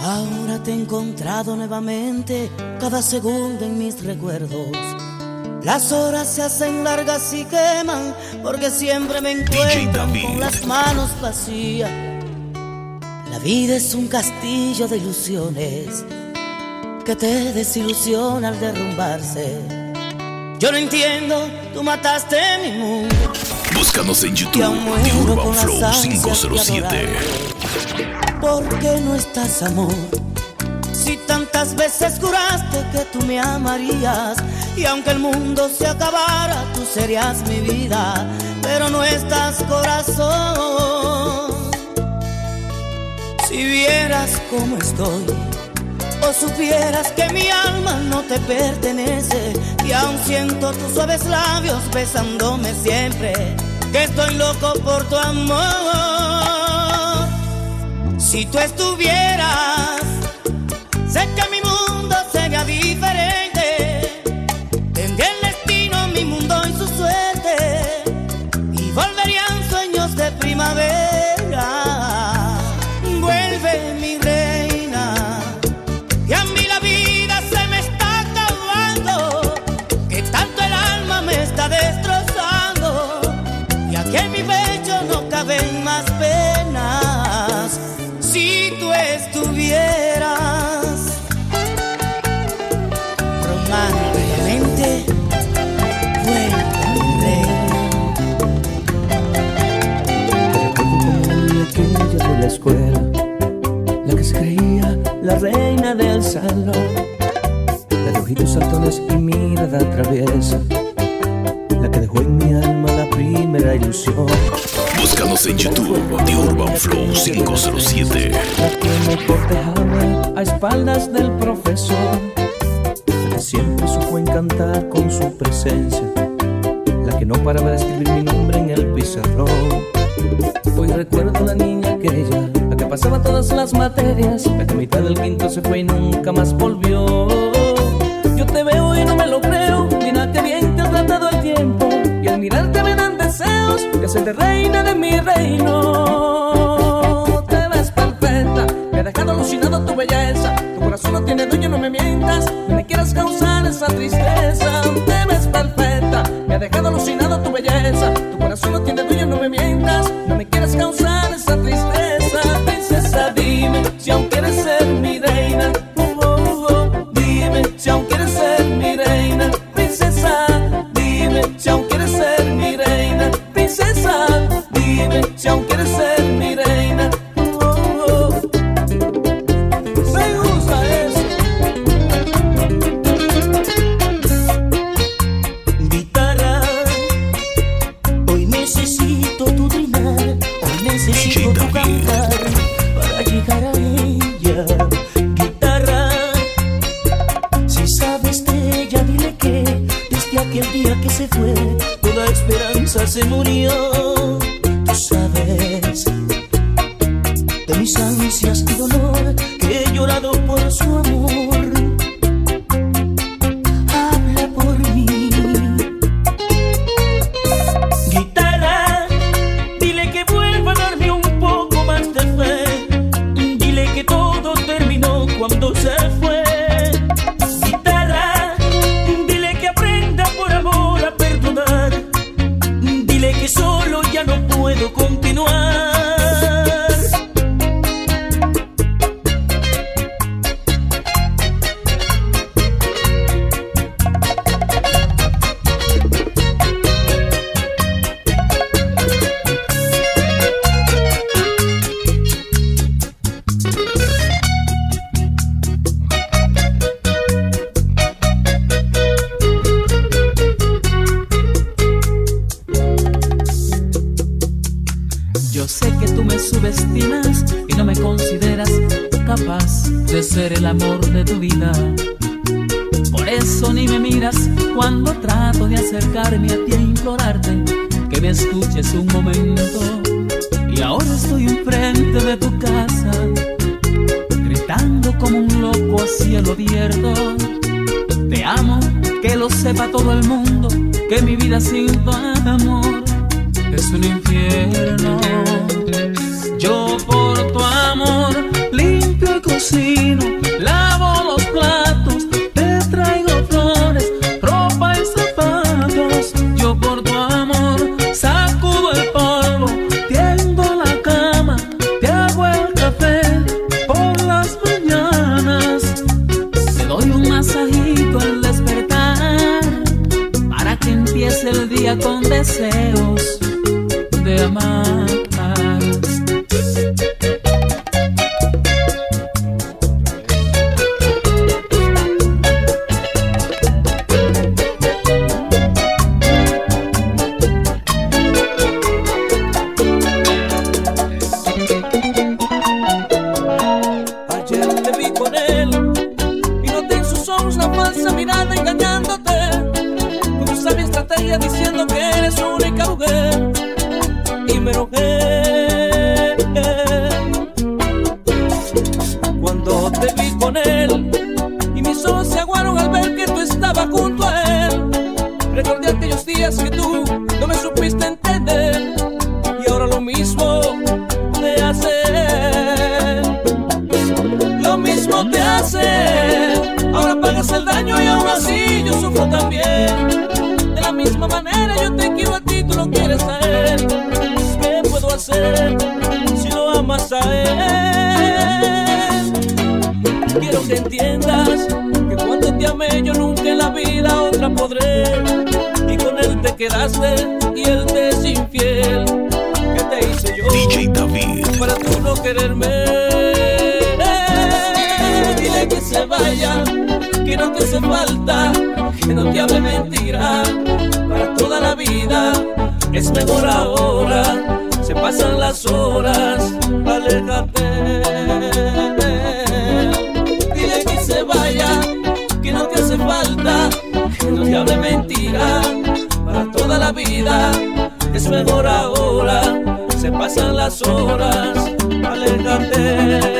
Ahora te he encontrado nuevamente, cada segundo en mis recuerdos. Las horas se hacen largas y queman, porque siempre me encuentro con las manos vacías. La vida es un castillo de ilusiones que te desilusiona al derrumbarse. Yo no entiendo, tú mataste mi mundo. Búscanos en YouTube, The Urban Flow 507. ¿Por qué no estás, amor? Si tantas veces juraste que tú me amarías y aunque el mundo se acabara, tú serías mi vida, pero no estás, corazón. Si vieras cómo estoy, o supieras que mi alma no te pertenece y aún siento tus suaves labios besándome siempre, que estoy loco por tu amor. Si tú estuvieras, sé que mi mundo sería diferente. Tendría el destino, mi mundo y su suerte. Y volverían sueños de primavera. Ojitos saltones y mirada traviesa, la que dejó en mi alma la primera ilusión, Búscanos en YouTube, The Urban Flow 507. la que me cortejaba a espaldas del profesor, la que siempre supo encantar con su presencia, la que no paraba de escribir mi nombre en el pizarrón. Hoy recuerdo la niña aquella, la que pasaba todas las materias, la que a mitad del quinto se fue y nunca más volvió. Te veo y no me lo creo, mira que bien te ha tratado el tiempo, y al mirarte me dan deseos de hacerte reina de mi reino. Te ves perfecta, me ha dejado alucinado tu belleza, tu corazón no tiene dueño, no me mientas, no me quieras causar esa tristeza. Te ves perfecta, me ha dejado alucinado tu belleza, tu corazón no tiene dueño, no me mientas, no me quieras causar esa tristeza. De ser el amor de tu vida. Por eso ni me miras cuando trato de acercarme a ti e implorarte que me escuches un momento. Y ahora estoy enfrente de tu casa, gritando como un loco a cielo abierto. Te amo, que lo sepa todo el mundo, que mi vida sin tu amor es un infierno. lavo los platos, te traigo flores, ropa y zapatos. Yo por tu amor sacudo el polvo, tiendo la cama, te hago el café por las mañanas. Te doy un masajito al despertar para que empiece el día con deseos de amar. entiendas que cuando te amé yo nunca en la vida otra podré. Y con él te quedaste y él te es infiel. ¿Qué te hice yo? DJ David. Para tú no quererme. Dile que se vaya, que no te hace falta, que no te hable mentira. Para toda la vida es mejor ahora. Se pasan las horas, aléjate. confiable mentira para toda la vida. Es mejor ahora, se pasan las horas, alejate.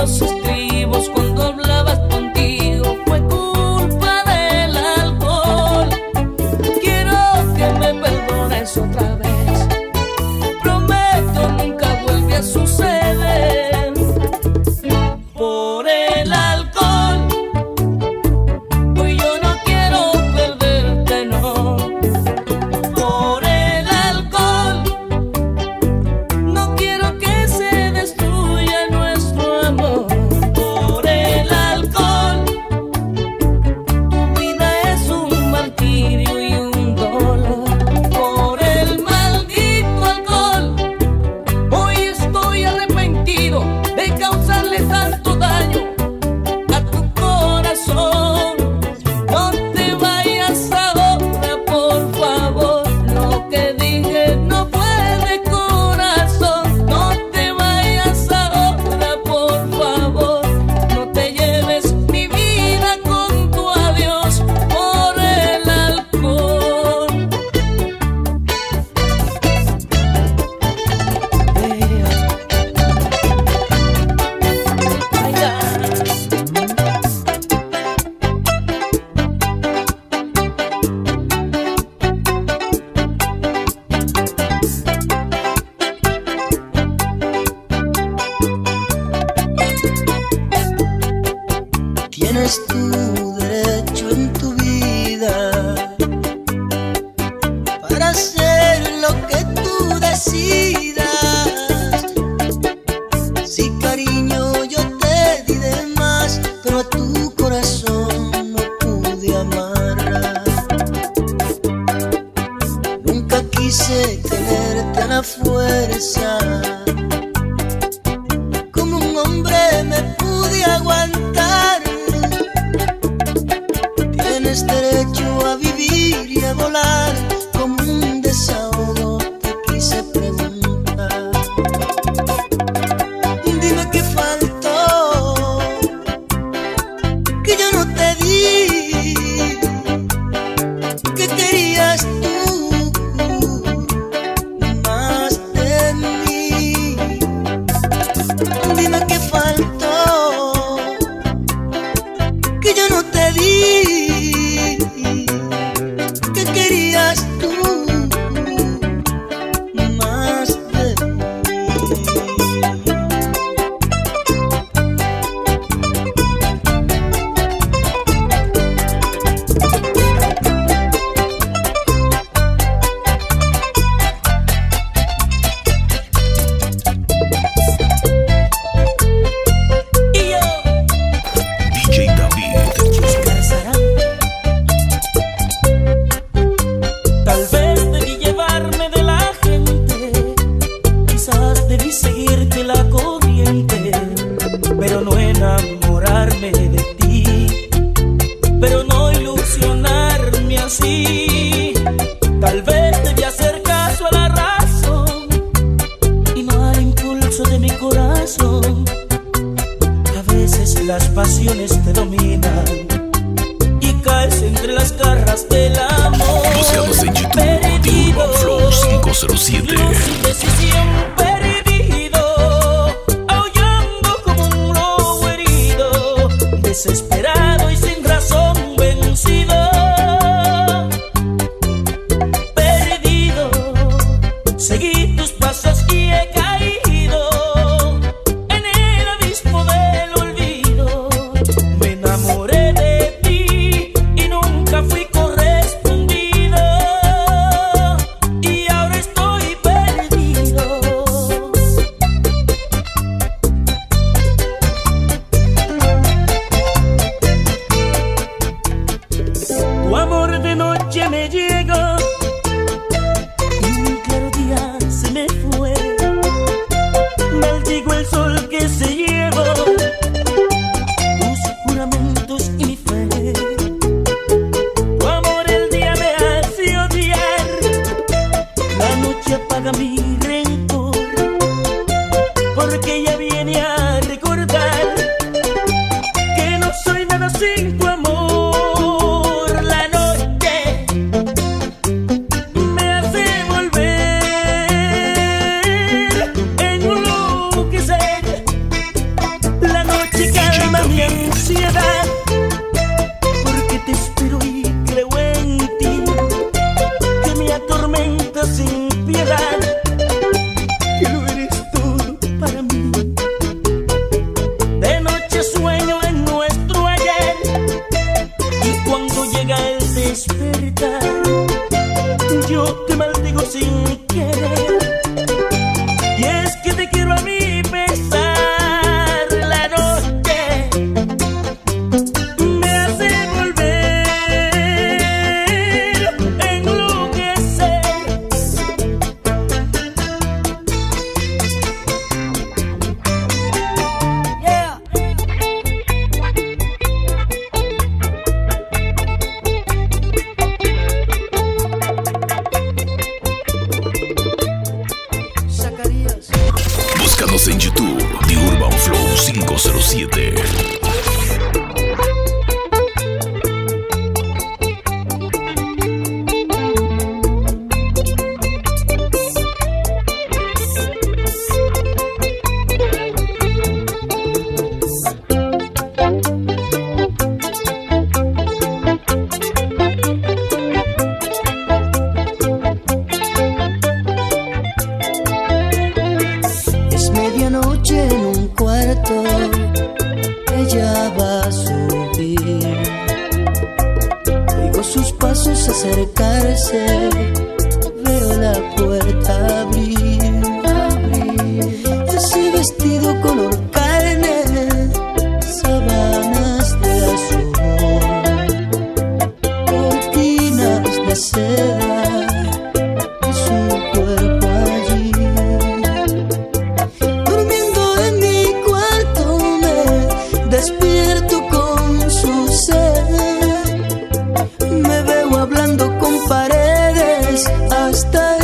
nossos trilhos. faz. veces las pasiones te dominan y caes entre las garras del amor. Anunciados en YouTube, perdido, de Flow 507. Sin decisión perdido, aullando como un lobo herido, desesperado. despertar. Yo te maldigo sin querer. I stay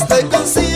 estoy consigo.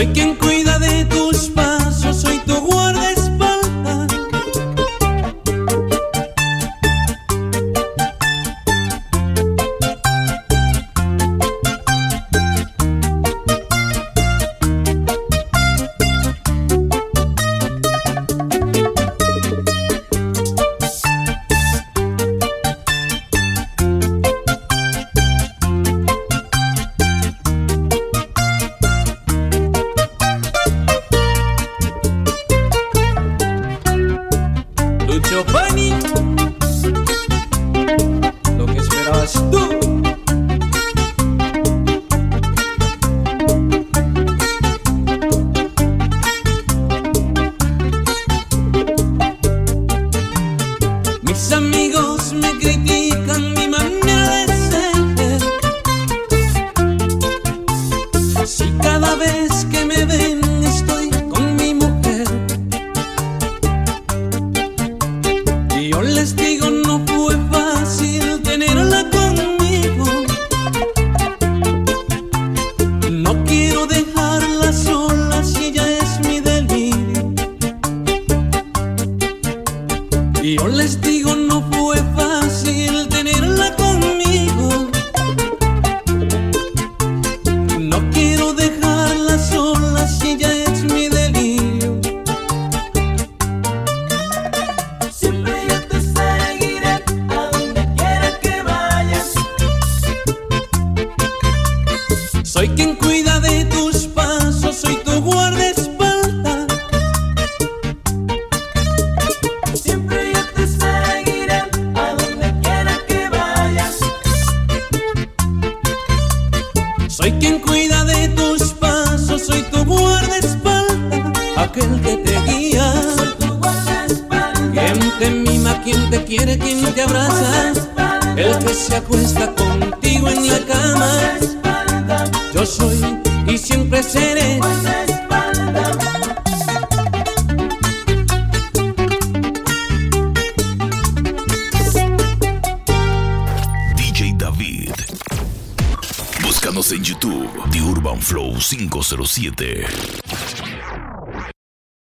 Making. Soy quien cuida 107.